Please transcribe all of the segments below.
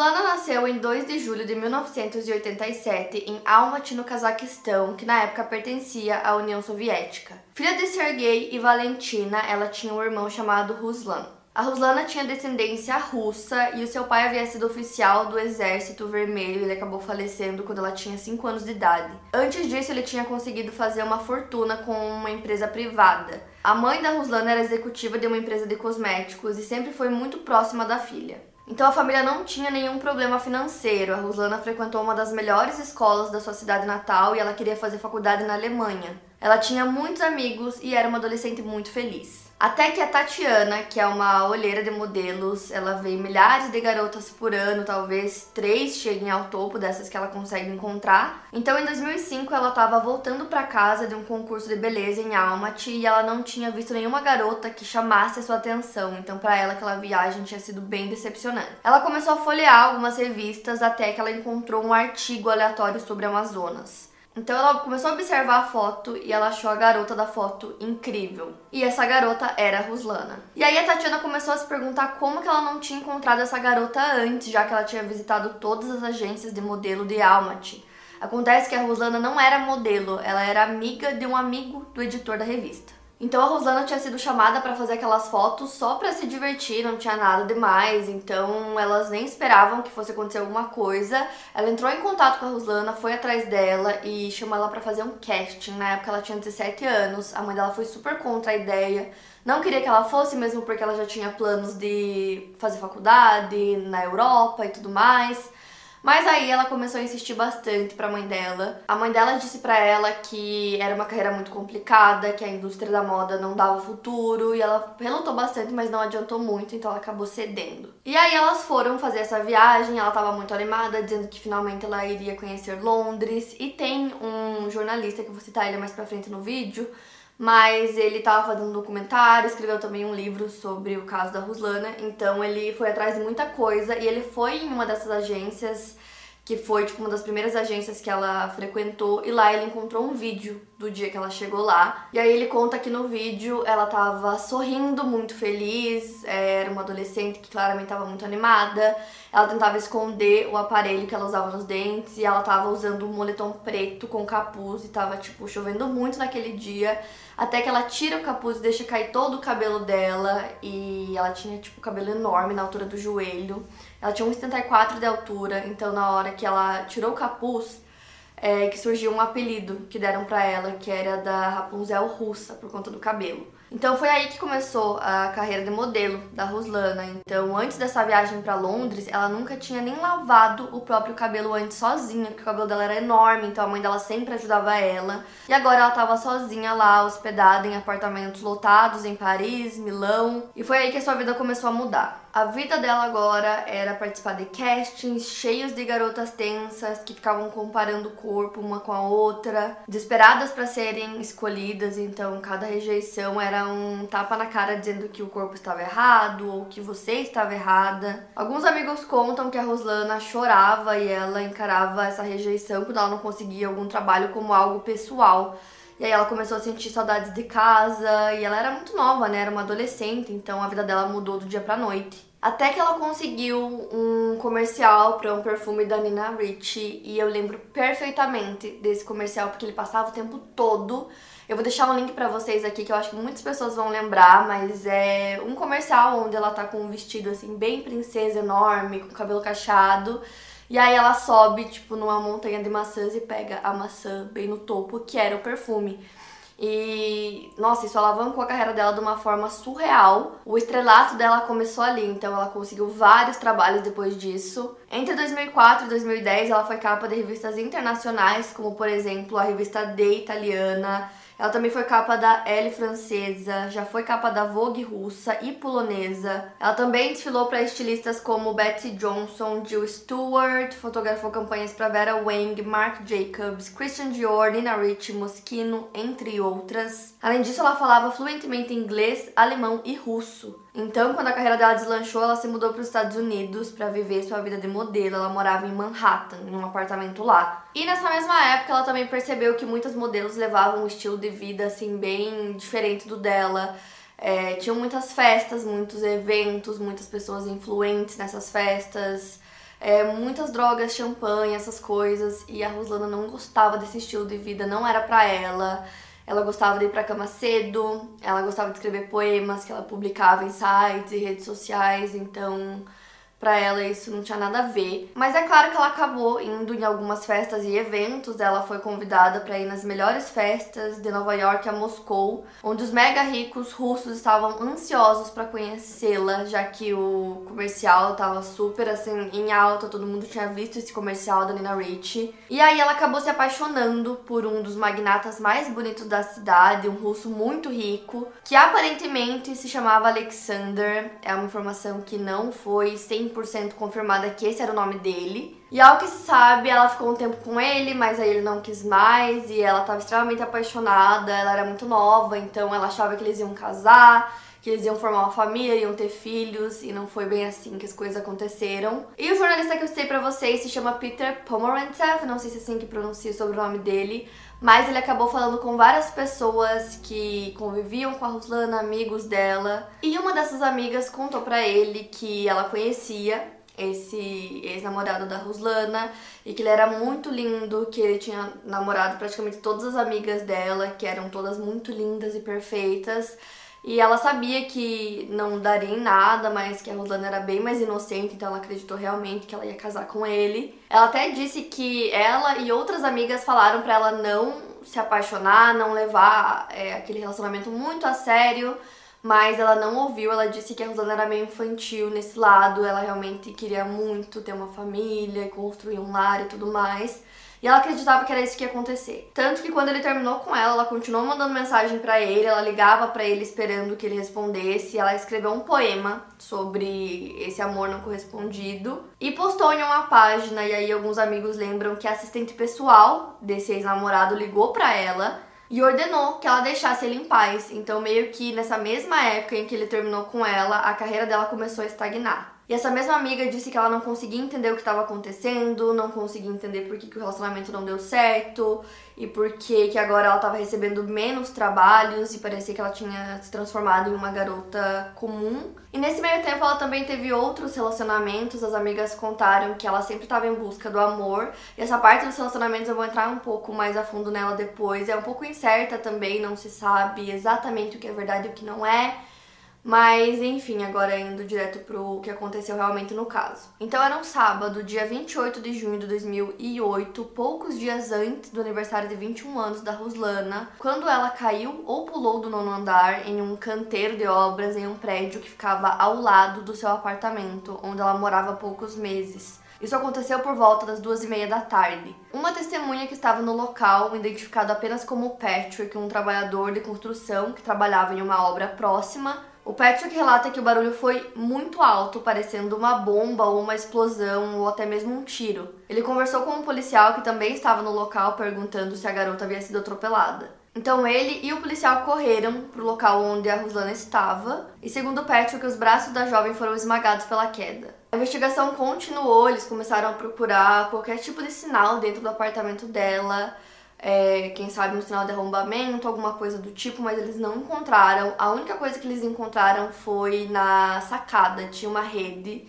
Ruslana nasceu em 2 de julho de 1987 em Almaty, no Cazaquistão, que na época pertencia à União Soviética. Filha de Sergei e Valentina, ela tinha um irmão chamado Ruslan. A Ruslana tinha descendência russa e o seu pai havia sido oficial do Exército Vermelho e ele acabou falecendo quando ela tinha 5 anos de idade. Antes disso, ele tinha conseguido fazer uma fortuna com uma empresa privada. A mãe da Ruslana era executiva de uma empresa de cosméticos e sempre foi muito próxima da filha. Então a família não tinha nenhum problema financeiro. A Ruslana frequentou uma das melhores escolas da sua cidade natal e ela queria fazer faculdade na Alemanha. Ela tinha muitos amigos e era uma adolescente muito feliz. Até que a Tatiana, que é uma olheira de modelos, ela vê milhares de garotas por ano, talvez três cheguem ao topo dessas que ela consegue encontrar. Então, em 2005, ela estava voltando para casa de um concurso de beleza em Almaty e ela não tinha visto nenhuma garota que chamasse a sua atenção. Então, para ela, aquela viagem tinha sido bem decepcionante. Ela começou a folhear algumas revistas até que ela encontrou um artigo aleatório sobre Amazonas. Então ela começou a observar a foto e ela achou a garota da foto incrível. E essa garota era a Ruslana. E aí a Tatiana começou a se perguntar como que ela não tinha encontrado essa garota antes, já que ela tinha visitado todas as agências de modelo de Almaty. Acontece que a Ruslana não era modelo, ela era amiga de um amigo do editor da revista. Então a Rosana tinha sido chamada para fazer aquelas fotos só para se divertir, não tinha nada demais, então elas nem esperavam que fosse acontecer alguma coisa. Ela entrou em contato com a Roslana, foi atrás dela e chamou ela para fazer um casting. Na época ela tinha 17 anos, a mãe dela foi super contra a ideia. Não queria que ela fosse, mesmo porque ela já tinha planos de fazer faculdade na Europa e tudo mais. Mas aí ela começou a insistir bastante para a mãe dela. A mãe dela disse para ela que era uma carreira muito complicada, que a indústria da moda não dava futuro e ela relutou bastante, mas não adiantou muito, então ela acabou cedendo. E aí elas foram fazer essa viagem, ela estava muito animada, dizendo que finalmente ela iria conhecer Londres. E tem um jornalista que eu vou citar ele mais pra frente no vídeo, mas ele estava fazendo um documentário, escreveu também um livro sobre o caso da Ruslana, então ele foi atrás de muita coisa e ele foi em uma dessas agências que foi tipo uma das primeiras agências que ela frequentou e lá ele encontrou um vídeo do dia que ela chegou lá. E aí ele conta que no vídeo ela tava sorrindo, muito feliz, é, era uma adolescente que claramente tava muito animada. Ela tentava esconder o aparelho que ela usava nos dentes e ela tava usando um moletom preto com capuz e tava tipo chovendo muito naquele dia. Até que ela tira o capuz e deixa cair todo o cabelo dela e ela tinha tipo cabelo enorme na altura do joelho. Ela tinha 1,74 de altura, então na hora que ela tirou o capuz, é, que surgiu um apelido que deram para ela, que era da Rapunzel russa, por conta do cabelo. Então foi aí que começou a carreira de modelo da Ruslana. Então, antes dessa viagem para Londres, ela nunca tinha nem lavado o próprio cabelo antes sozinha, porque o cabelo dela era enorme, então a mãe dela sempre ajudava ela. E agora ela estava sozinha lá, hospedada em apartamentos lotados em Paris, Milão, e foi aí que a sua vida começou a mudar. A vida dela agora era participar de castings cheios de garotas tensas que ficavam comparando o corpo uma com a outra, desesperadas para serem escolhidas, então cada rejeição era um tapa na cara dizendo que o corpo estava errado ou que você estava errada. Alguns amigos contam que a Roslana chorava e ela encarava essa rejeição quando ela não conseguia algum trabalho como algo pessoal. E aí ela começou a sentir saudades de casa e ela era muito nova, né? Era uma adolescente, então a vida dela mudou do dia pra noite. Até que ela conseguiu um comercial para um perfume da Nina Ricci e eu lembro perfeitamente desse comercial porque ele passava o tempo todo. Eu vou deixar um link para vocês aqui que eu acho que muitas pessoas vão lembrar, mas é um comercial onde ela tá com um vestido assim bem princesa enorme, com cabelo cacheado. E aí ela sobe, tipo, numa montanha de maçãs e pega a maçã bem no topo, que era o perfume. E, nossa, isso alavancou a carreira dela de uma forma surreal. O estrelato dela começou ali, então ela conseguiu vários trabalhos depois disso. Entre 2004 e 2010, ela foi capa de revistas internacionais, como por exemplo a revista D italiana, Ela também foi capa da Elle francesa, já foi capa da Vogue russa e polonesa. Ela também desfilou para estilistas como Betsy Johnson, Jill Stewart, fotografou campanhas para Vera Wang, Marc Jacobs, Christian Dior, Nina Ricci, Moschino, entre outras. Além disso, ela falava fluentemente inglês, alemão e russo. Então, quando a carreira dela deslanchou, ela se mudou para os Estados Unidos para viver sua vida de modelo. Ela morava em Manhattan, em um apartamento lá. E nessa mesma época, ela também percebeu que muitas modelos levavam um estilo de vida assim bem diferente do dela. É, tinham muitas festas, muitos eventos, muitas pessoas influentes nessas festas, é, muitas drogas, champanhe, essas coisas. E a Ruslana não gostava desse estilo de vida, não era para ela. Ela gostava de ir pra cama cedo, ela gostava de escrever poemas que ela publicava em sites e redes sociais, então para ela isso não tinha nada a ver. Mas é claro que ela acabou indo em algumas festas e eventos. Ela foi convidada para ir nas melhores festas de Nova York a Moscou, onde os mega ricos russos estavam ansiosos para conhecê-la, já que o comercial estava super assim em alta, todo mundo tinha visto esse comercial da Nina Ricci. E aí ela acabou se apaixonando por um dos magnatas mais bonitos da cidade, um russo muito rico, que aparentemente se chamava Alexander. É uma informação que não foi 100 100% confirmada que esse era o nome dele. E ao que se sabe, ela ficou um tempo com ele, mas aí ele não quis mais e ela estava extremamente apaixonada. Ela era muito nova, então ela achava que eles iam casar, que eles iam formar uma família, iam ter filhos, e não foi bem assim que as coisas aconteceram. E o jornalista que eu citei pra vocês se chama Peter Pomerantsev, não sei se é assim que pronuncia sobre o nome dele, mas ele acabou falando com várias pessoas que conviviam com a Ruslana, amigos dela. E uma dessas amigas contou para ele que ela conhecia esse ex-namorado da Ruslana e que ele era muito lindo, que ele tinha namorado praticamente todas as amigas dela, que eram todas muito lindas e perfeitas. E ela sabia que não daria em nada, mas que a Roslana era bem mais inocente, então ela acreditou realmente que ela ia casar com ele. Ela até disse que ela e outras amigas falaram para ela não se apaixonar, não levar é, aquele relacionamento muito a sério, mas ela não ouviu. Ela disse que a Roslana era meio infantil nesse lado, ela realmente queria muito ter uma família, construir um lar e tudo mais. E ela acreditava que era isso que ia acontecer. Tanto que quando ele terminou com ela, ela continuou mandando mensagem para ele, ela ligava para ele esperando que ele respondesse. Ela escreveu um poema sobre esse amor não correspondido e postou em uma página. E aí alguns amigos lembram que a assistente pessoal desse ex-namorado ligou para ela e ordenou que ela deixasse ele em paz. Então, meio que nessa mesma época em que ele terminou com ela, a carreira dela começou a estagnar. E essa mesma amiga disse que ela não conseguia entender o que estava acontecendo, não conseguia entender por que, que o relacionamento não deu certo e por que, que agora ela estava recebendo menos trabalhos e parecia que ela tinha se transformado em uma garota comum. E nesse meio tempo ela também teve outros relacionamentos, as amigas contaram que ela sempre estava em busca do amor. E essa parte dos relacionamentos eu vou entrar um pouco mais a fundo nela depois. É um pouco incerta também, não se sabe exatamente o que é verdade e o que não é. Mas enfim, agora indo direto pro que aconteceu realmente no caso. Então era um sábado, dia 28 de junho de 2008, poucos dias antes do aniversário de 21 anos da Ruslana, quando ela caiu ou pulou do nono andar em um canteiro de obras em um prédio que ficava ao lado do seu apartamento, onde ela morava há poucos meses. Isso aconteceu por volta das duas e meia da tarde. Uma testemunha que estava no local, identificado apenas como Patrick, um trabalhador de construção que trabalhava em uma obra próxima, o Patrick relata que o barulho foi muito alto, parecendo uma bomba ou uma explosão ou até mesmo um tiro. Ele conversou com um policial que também estava no local perguntando se a garota havia sido atropelada. Então ele e o policial correram para o local onde a Ruslana estava, e segundo Patrick, os braços da jovem foram esmagados pela queda. A investigação continuou, eles começaram a procurar qualquer tipo de sinal dentro do apartamento dela, é, quem sabe um sinal de arrombamento, alguma coisa do tipo, mas eles não encontraram. A única coisa que eles encontraram foi na sacada, tinha uma rede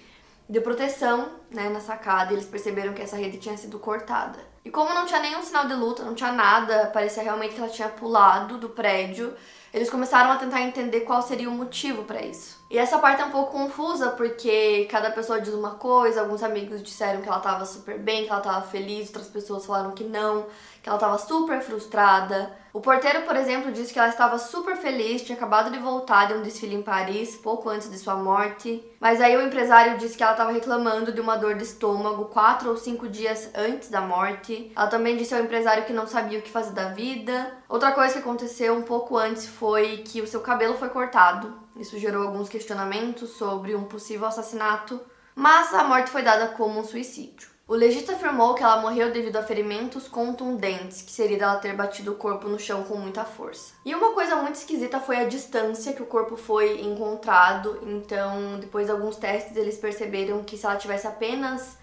de proteção né, na sacada e eles perceberam que essa rede tinha sido cortada. E como não tinha nenhum sinal de luta, não tinha nada, parecia realmente que ela tinha pulado do prédio, eles começaram a tentar entender qual seria o motivo para isso. E essa parte é um pouco confusa porque cada pessoa diz uma coisa, alguns amigos disseram que ela estava super bem, que ela estava feliz, outras pessoas falaram que não, que ela estava super frustrada. O porteiro, por exemplo, disse que ela estava super feliz, tinha acabado de voltar de um desfile em Paris, pouco antes de sua morte. Mas aí o empresário disse que ela estava reclamando de uma dor de estômago quatro ou cinco dias antes da morte. Ela também disse ao empresário que não sabia o que fazer da vida. Outra coisa que aconteceu um pouco antes foi que o seu cabelo foi cortado. Isso gerou alguns questionamentos sobre um possível assassinato, mas a morte foi dada como um suicídio. O legista afirmou que ela morreu devido a ferimentos contundentes, que seria dela ter batido o corpo no chão com muita força. E uma coisa muito esquisita foi a distância que o corpo foi encontrado. Então, depois de alguns testes, eles perceberam que se ela tivesse apenas,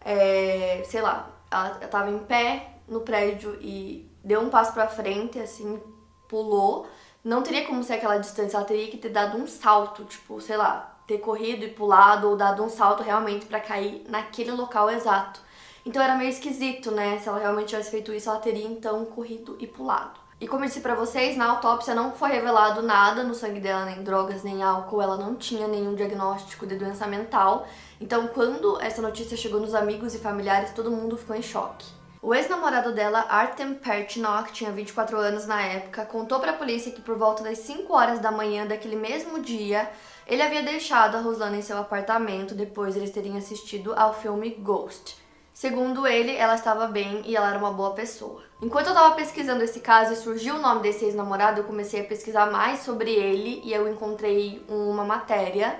é, sei lá, ela estava em pé no prédio e deu um passo para frente, assim, pulou, não teria como ser aquela distância, ela teria que ter dado um salto, tipo, sei lá, ter corrido e pulado ou dado um salto realmente para cair naquele local exato. Então era meio esquisito, né? Se ela realmente tivesse feito isso, ela teria então corrido e pulado. E como eu disse pra vocês, na autópsia não foi revelado nada no sangue dela, nem drogas, nem álcool, ela não tinha nenhum diagnóstico de doença mental. Então, quando essa notícia chegou nos amigos e familiares, todo mundo ficou em choque. O ex-namorado dela, Artem Perchnok, tinha 24 anos na época, contou para a polícia que por volta das 5 horas da manhã daquele mesmo dia, ele havia deixado a Roslana em seu apartamento depois de eles terem assistido ao filme Ghost. Segundo ele, ela estava bem e ela era uma boa pessoa. Enquanto eu estava pesquisando esse caso e surgiu o nome desse ex-namorado, eu comecei a pesquisar mais sobre ele e eu encontrei uma matéria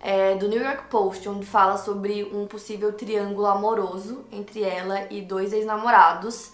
é, do New York Post, onde fala sobre um possível triângulo amoroso entre ela e dois ex-namorados.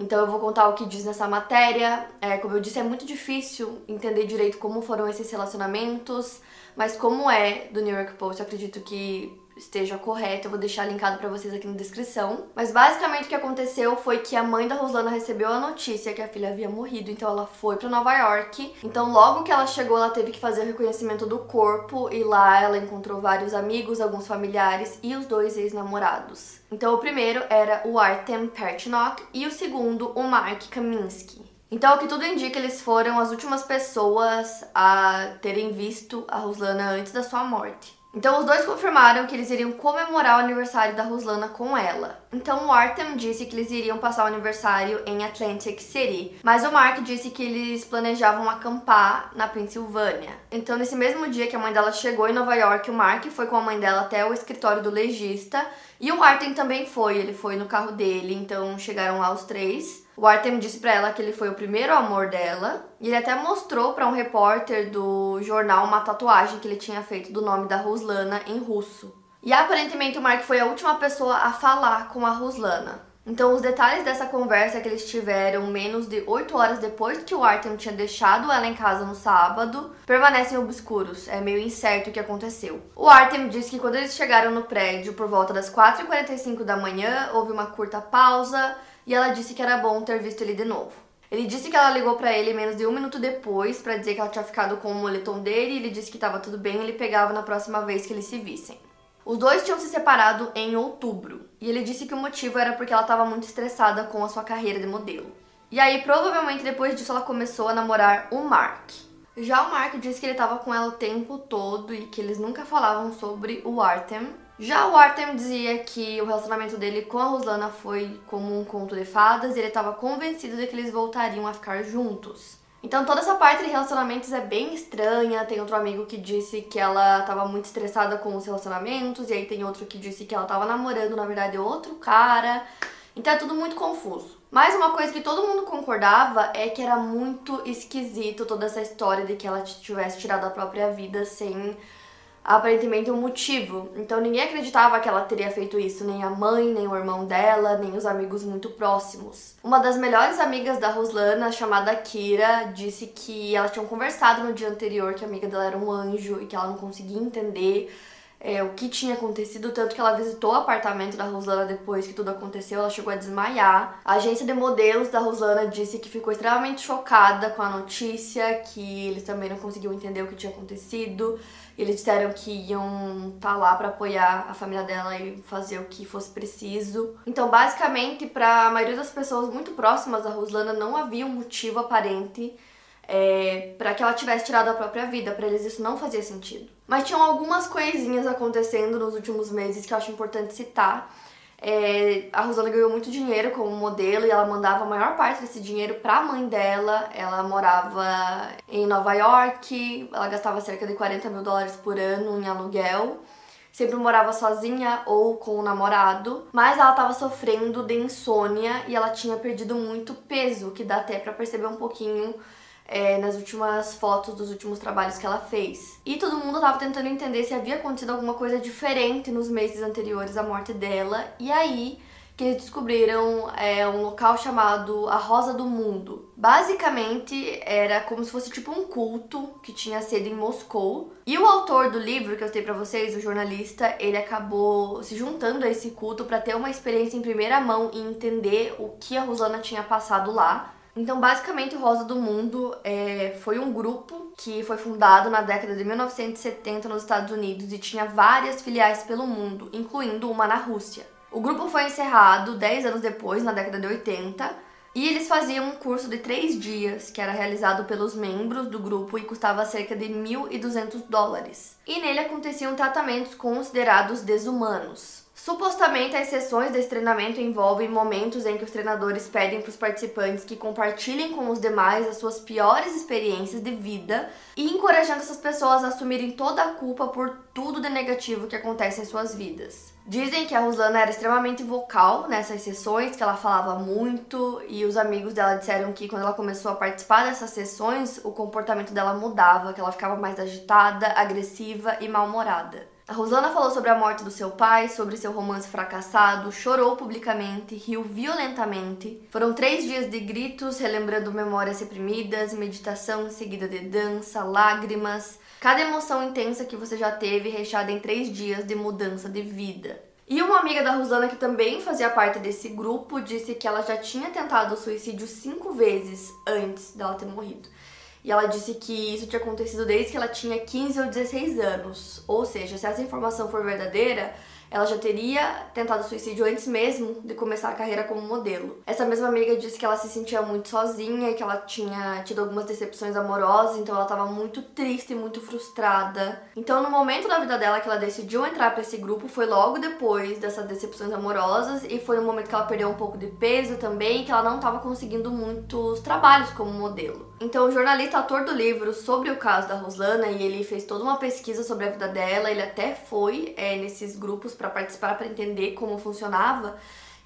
Então eu vou contar o que diz nessa matéria. É, como eu disse, é muito difícil entender direito como foram esses relacionamentos, mas como é do New York Post, acredito que esteja correto, eu vou deixar linkado para vocês aqui na descrição. Mas basicamente o que aconteceu foi que a mãe da Roslana recebeu a notícia que a filha havia morrido, então ela foi para Nova York. Então logo que ela chegou, ela teve que fazer o reconhecimento do corpo e lá ela encontrou vários amigos, alguns familiares e os dois ex-namorados. Então o primeiro era o Artem Perchnok e o segundo o Mark Kaminsky. Então, o que tudo indica, eles foram as últimas pessoas a terem visto a Ruslana antes da sua morte. Então os dois confirmaram que eles iriam comemorar o aniversário da Ruslana com ela. Então o Artem disse que eles iriam passar o aniversário em Atlantic City, mas o Mark disse que eles planejavam acampar na Pensilvânia. Então nesse mesmo dia que a mãe dela chegou em Nova York, o Mark foi com a mãe dela até o escritório do legista e o Artem também foi, ele foi no carro dele, então chegaram lá os três. O Artem disse para ela que ele foi o primeiro amor dela, e ele até mostrou para um repórter do jornal uma tatuagem que ele tinha feito do nome da Ruslana em russo. E aparentemente o Mark foi a última pessoa a falar com a Ruslana. Então, os detalhes dessa conversa que eles tiveram menos de 8 horas depois que o Artem tinha deixado ela em casa no sábado permanecem obscuros. É meio incerto o que aconteceu. O Artem disse que quando eles chegaram no prédio por volta das 4h45 da manhã, houve uma curta pausa e ela disse que era bom ter visto ele de novo. Ele disse que ela ligou para ele menos de um minuto depois para dizer que ela tinha ficado com o moletom dele e ele disse que estava tudo bem e ele pegava na próxima vez que eles se vissem. Os dois tinham se separado em outubro e ele disse que o motivo era porque ela estava muito estressada com a sua carreira de modelo. E aí, provavelmente depois disso, ela começou a namorar o Mark. Já o Mark disse que ele estava com ela o tempo todo e que eles nunca falavam sobre o Artem, já o Artem dizia que o relacionamento dele com a Ruslana foi como um conto de fadas e ele estava convencido de que eles voltariam a ficar juntos. Então toda essa parte de relacionamentos é bem estranha. Tem outro amigo que disse que ela estava muito estressada com os relacionamentos, e aí tem outro que disse que ela estava namorando, na verdade, outro cara. Então é tudo muito confuso. Mas uma coisa que todo mundo concordava é que era muito esquisito toda essa história de que ela tivesse tirado a própria vida sem aparentemente um motivo. Então ninguém acreditava que ela teria feito isso, nem a mãe, nem o irmão dela, nem os amigos muito próximos. Uma das melhores amigas da Roslana, chamada Kira, disse que elas tinham conversado no dia anterior que a amiga dela era um anjo e que ela não conseguia entender é, o que tinha acontecido, tanto que ela visitou o apartamento da Roslana depois que tudo aconteceu, ela chegou a desmaiar. A agência de modelos da Roslana disse que ficou extremamente chocada com a notícia, que eles também não conseguiam entender o que tinha acontecido. Eles disseram que iam estar tá lá para apoiar a família dela e fazer o que fosse preciso. Então, basicamente, para a maioria das pessoas muito próximas da Roslana, não havia um motivo aparente é, para que ela tivesse tirado a própria vida. Para eles isso não fazia sentido. Mas tinham algumas coisinhas acontecendo nos últimos meses que eu acho importante citar. É, a Rosana ganhou muito dinheiro como modelo e ela mandava a maior parte desse dinheiro para a mãe dela. Ela morava em Nova York, ela gastava cerca de 40 mil dólares por ano em aluguel. sempre morava sozinha ou com o namorado, mas ela estava sofrendo de insônia e ela tinha perdido muito peso, que dá até para perceber um pouquinho é, nas últimas fotos dos últimos trabalhos que ela fez. E todo mundo estava tentando entender se havia acontecido alguma coisa diferente nos meses anteriores à morte dela, e aí que eles descobriram é, um local chamado a Rosa do Mundo. Basicamente era como se fosse tipo um culto que tinha sede em Moscou. E o autor do livro que eu citei para vocês, o jornalista, ele acabou se juntando a esse culto para ter uma experiência em primeira mão e entender o que a Rosana tinha passado lá. Então, basicamente, Rosa do Mundo é, foi um grupo que foi fundado na década de 1970 nos Estados Unidos e tinha várias filiais pelo mundo, incluindo uma na Rússia. O grupo foi encerrado 10 anos depois, na década de 80, e eles faziam um curso de 3 dias, que era realizado pelos membros do grupo e custava cerca de 1.200 dólares. E nele aconteciam tratamentos considerados desumanos. Supostamente, as sessões desse treinamento envolvem momentos em que os treinadores pedem para os participantes que compartilhem com os demais as suas piores experiências de vida e encorajando essas pessoas a assumirem toda a culpa por tudo de negativo que acontece em suas vidas. Dizem que a Ruslana era extremamente vocal nessas sessões, que ela falava muito, e os amigos dela disseram que quando ela começou a participar dessas sessões, o comportamento dela mudava, que ela ficava mais agitada, agressiva e mal-humorada. A Rosana falou sobre a morte do seu pai, sobre seu romance fracassado, chorou publicamente, riu violentamente. Foram três dias de gritos, relembrando memórias reprimidas, meditação seguida de dança, lágrimas. Cada emoção intensa que você já teve recheada em três dias de mudança de vida. E uma amiga da Rosana, que também fazia parte desse grupo, disse que ela já tinha tentado o suicídio cinco vezes antes dela ter morrido. E ela disse que isso tinha acontecido desde que ela tinha 15 ou 16 anos. Ou seja, se essa informação for verdadeira, ela já teria tentado suicídio antes mesmo de começar a carreira como modelo. Essa mesma amiga disse que ela se sentia muito sozinha que ela tinha tido algumas decepções amorosas, então ela estava muito triste e muito frustrada. Então, no momento da vida dela que ela decidiu entrar para esse grupo foi logo depois dessas decepções amorosas e foi no momento que ela perdeu um pouco de peso também, que ela não estava conseguindo muitos trabalhos como modelo. Então, o jornalista autor do livro sobre o caso da Roslana, e ele fez toda uma pesquisa sobre a vida dela, ele até foi é, nesses grupos para participar, para entender como funcionava.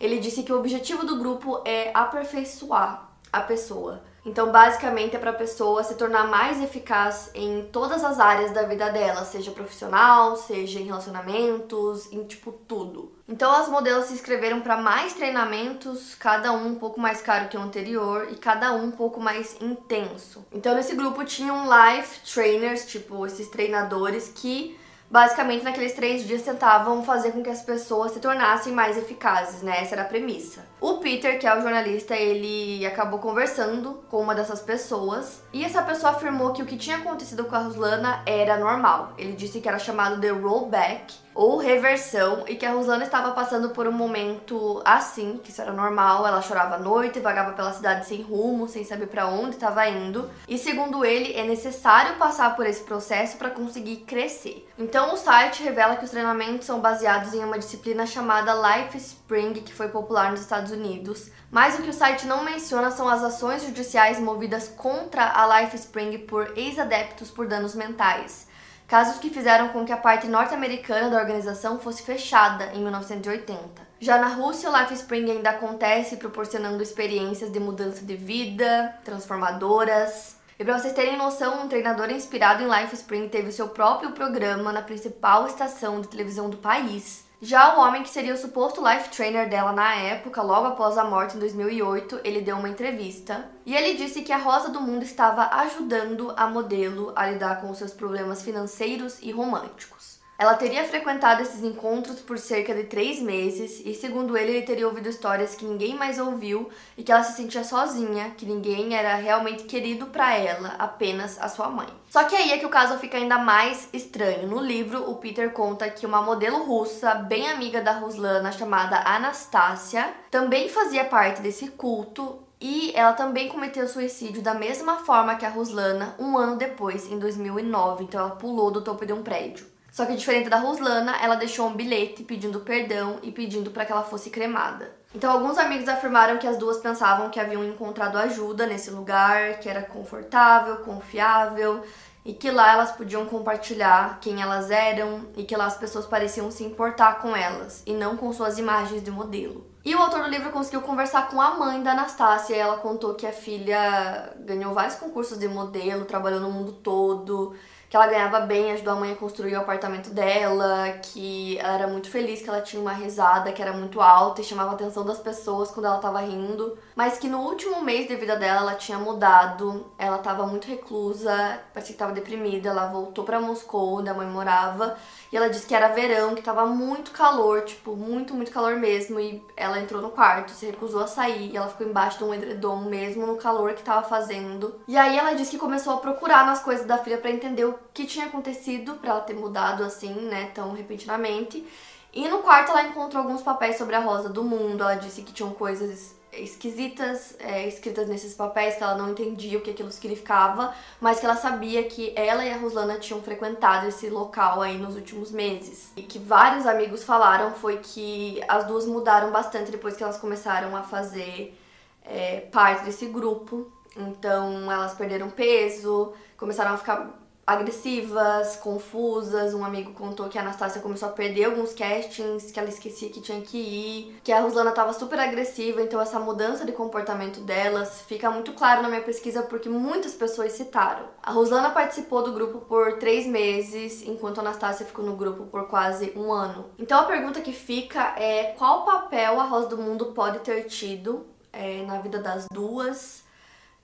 Ele disse que o objetivo do grupo é aperfeiçoar a pessoa. Então, basicamente, é para a pessoa se tornar mais eficaz em todas as áreas da vida dela, seja profissional, seja em relacionamentos, em tipo tudo. Então, as modelos se inscreveram para mais treinamentos, cada um um pouco mais caro que o anterior e cada um um pouco mais intenso. Então, nesse grupo tinham life trainers, tipo esses treinadores que basicamente naqueles três dias tentavam fazer com que as pessoas se tornassem mais eficazes, né? Essa era a premissa. O Peter, que é o jornalista, ele acabou conversando com uma dessas pessoas e essa pessoa afirmou que o que tinha acontecido com a Ruslana era normal. Ele disse que era chamado de rollback ou reversão e que a Rosana estava passando por um momento assim, que isso era normal, ela chorava à noite, vagava pela cidade sem rumo, sem saber para onde estava indo. E segundo ele, é necessário passar por esse processo para conseguir crescer. Então o site revela que os treinamentos são baseados em uma disciplina chamada Life Spring, que foi popular nos Estados Unidos. Mas o que o site não menciona são as ações judiciais movidas contra a Life Spring por ex-adeptos por danos mentais casos que fizeram com que a parte norte-americana da organização fosse fechada em 1980. Já na Rússia, o Life Spring ainda acontece, proporcionando experiências de mudança de vida, transformadoras. E para vocês terem noção, um treinador inspirado em Life Spring teve seu próprio programa na principal estação de televisão do país. Já o homem que seria o suposto life trainer dela na época, logo após a morte em 2008, ele deu uma entrevista e ele disse que a Rosa do Mundo estava ajudando a modelo a lidar com seus problemas financeiros e românticos. Ela teria frequentado esses encontros por cerca de três meses e, segundo ele, ele teria ouvido histórias que ninguém mais ouviu e que ela se sentia sozinha, que ninguém era realmente querido para ela, apenas a sua mãe. Só que aí é que o caso fica ainda mais estranho. No livro, o Peter conta que uma modelo russa, bem amiga da Ruslana, chamada Anastasia, também fazia parte desse culto e ela também cometeu suicídio da mesma forma que a Ruslana um ano depois, em 2009. Então ela pulou do topo de um prédio. Só que diferente da Ruslana, ela deixou um bilhete pedindo perdão e pedindo para que ela fosse cremada. Então, alguns amigos afirmaram que as duas pensavam que haviam encontrado ajuda nesse lugar, que era confortável, confiável, e que lá elas podiam compartilhar quem elas eram e que lá as pessoas pareciam se importar com elas e não com suas imagens de modelo. E o autor do livro conseguiu conversar com a mãe da Anastácia e ela contou que a filha ganhou vários concursos de modelo, trabalhou no mundo todo, que ela ganhava bem, ajudou a mãe a construir o apartamento dela, que ela era muito feliz, que ela tinha uma risada que era muito alta e chamava a atenção das pessoas quando ela tava rindo, mas que no último mês de vida dela ela tinha mudado, ela tava muito reclusa, parecia que tava deprimida, ela voltou para Moscou, onde a mãe morava, e ela disse que era verão, que tava muito calor, tipo, muito, muito calor mesmo, e ela entrou no quarto, se recusou a sair, e ela ficou embaixo de um edredom mesmo no calor que tava fazendo. E aí ela disse que começou a procurar nas coisas da filha para entender o que tinha acontecido para ela ter mudado assim, né, tão repentinamente. E no quarto ela encontrou alguns papéis sobre a Rosa do Mundo. Ela disse que tinham coisas esquisitas é, escritas nesses papéis que ela não entendia o que aquilo significava, mas que ela sabia que ela e a Ruslana tinham frequentado esse local aí nos últimos meses. E que vários amigos falaram foi que as duas mudaram bastante depois que elas começaram a fazer é, parte desse grupo. Então elas perderam peso, começaram a ficar agressivas, confusas. Um amigo contou que a Anastácia começou a perder alguns castings, que ela esquecia que tinha que ir, que a Ruslana estava super agressiva, então essa mudança de comportamento delas fica muito claro na minha pesquisa porque muitas pessoas citaram. A Ruslana participou do grupo por três meses, enquanto a Anastácia ficou no grupo por quase um ano. Então a pergunta que fica é qual papel a Rosa do Mundo pode ter tido é, na vida das duas?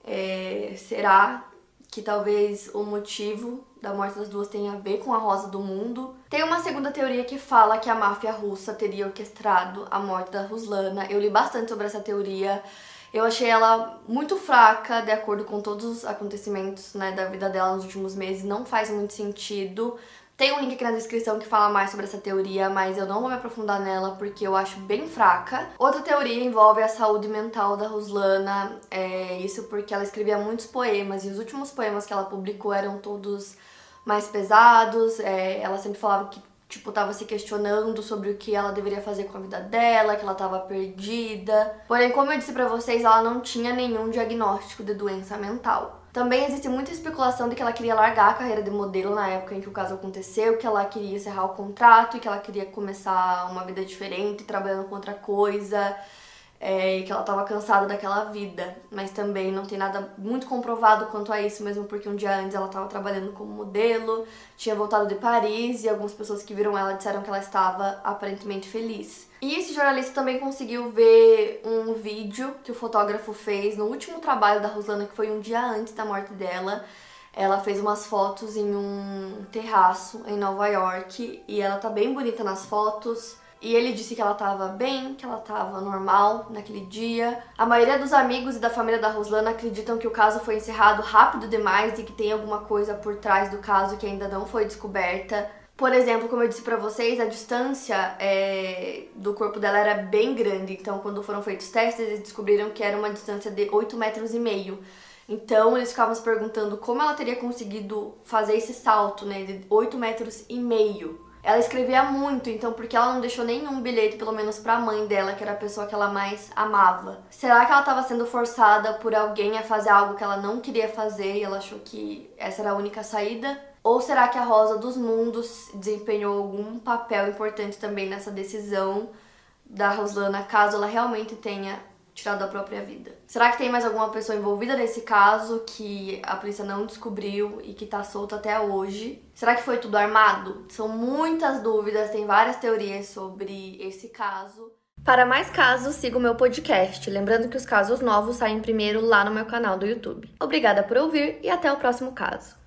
É, será que talvez o motivo da morte das duas tenha a ver com a Rosa do Mundo. Tem uma segunda teoria que fala que a máfia russa teria orquestrado a morte da Ruslana. Eu li bastante sobre essa teoria. Eu achei ela muito fraca, de acordo com todos os acontecimentos né, da vida dela nos últimos meses. Não faz muito sentido. Tem um link aqui na descrição que fala mais sobre essa teoria, mas eu não vou me aprofundar nela porque eu acho bem fraca. Outra teoria envolve a saúde mental da Ruslana, é, isso porque ela escrevia muitos poemas e os últimos poemas que ela publicou eram todos mais pesados. É, ela sempre falava que tipo, tava se questionando sobre o que ela deveria fazer com a vida dela, que ela tava perdida. Porém, como eu disse para vocês, ela não tinha nenhum diagnóstico de doença mental. Também existe muita especulação de que ela queria largar a carreira de modelo na época em que o caso aconteceu, que ela queria encerrar o contrato e que ela queria começar uma vida diferente, trabalhando com outra coisa é, e que ela estava cansada daquela vida. Mas também não tem nada muito comprovado quanto a isso, mesmo porque um dia antes ela estava trabalhando como modelo, tinha voltado de Paris e algumas pessoas que viram ela disseram que ela estava aparentemente feliz. E esse jornalista também conseguiu ver um vídeo que o fotógrafo fez no último trabalho da Roslana, que foi um dia antes da morte dela. Ela fez umas fotos em um terraço em Nova York e ela tá bem bonita nas fotos. E ele disse que ela estava bem, que ela estava normal naquele dia. A maioria dos amigos e da família da Roslana acreditam que o caso foi encerrado rápido demais e que tem alguma coisa por trás do caso que ainda não foi descoberta. Por exemplo, como eu disse para vocês, a distância é, do corpo dela era bem grande. Então, quando foram feitos testes, eles descobriram que era uma distância de 8 metros e meio. Então, eles ficavam se perguntando como ela teria conseguido fazer esse salto, né, de 8 metros e meio. Ela escrevia muito, então por que ela não deixou nenhum bilhete, pelo menos para a mãe dela, que era a pessoa que ela mais amava? Será que ela estava sendo forçada por alguém a fazer algo que ela não queria fazer e ela achou que essa era a única saída? Ou será que a Rosa dos Mundos desempenhou algum papel importante também nessa decisão da Roslana, caso ela realmente tenha tirado a própria vida. Será que tem mais alguma pessoa envolvida nesse caso que a polícia não descobriu e que tá solta até hoje? Será que foi tudo armado? São muitas dúvidas, tem várias teorias sobre esse caso. Para mais casos, siga o meu podcast. Lembrando que os casos novos saem primeiro lá no meu canal do YouTube. Obrigada por ouvir e até o próximo caso.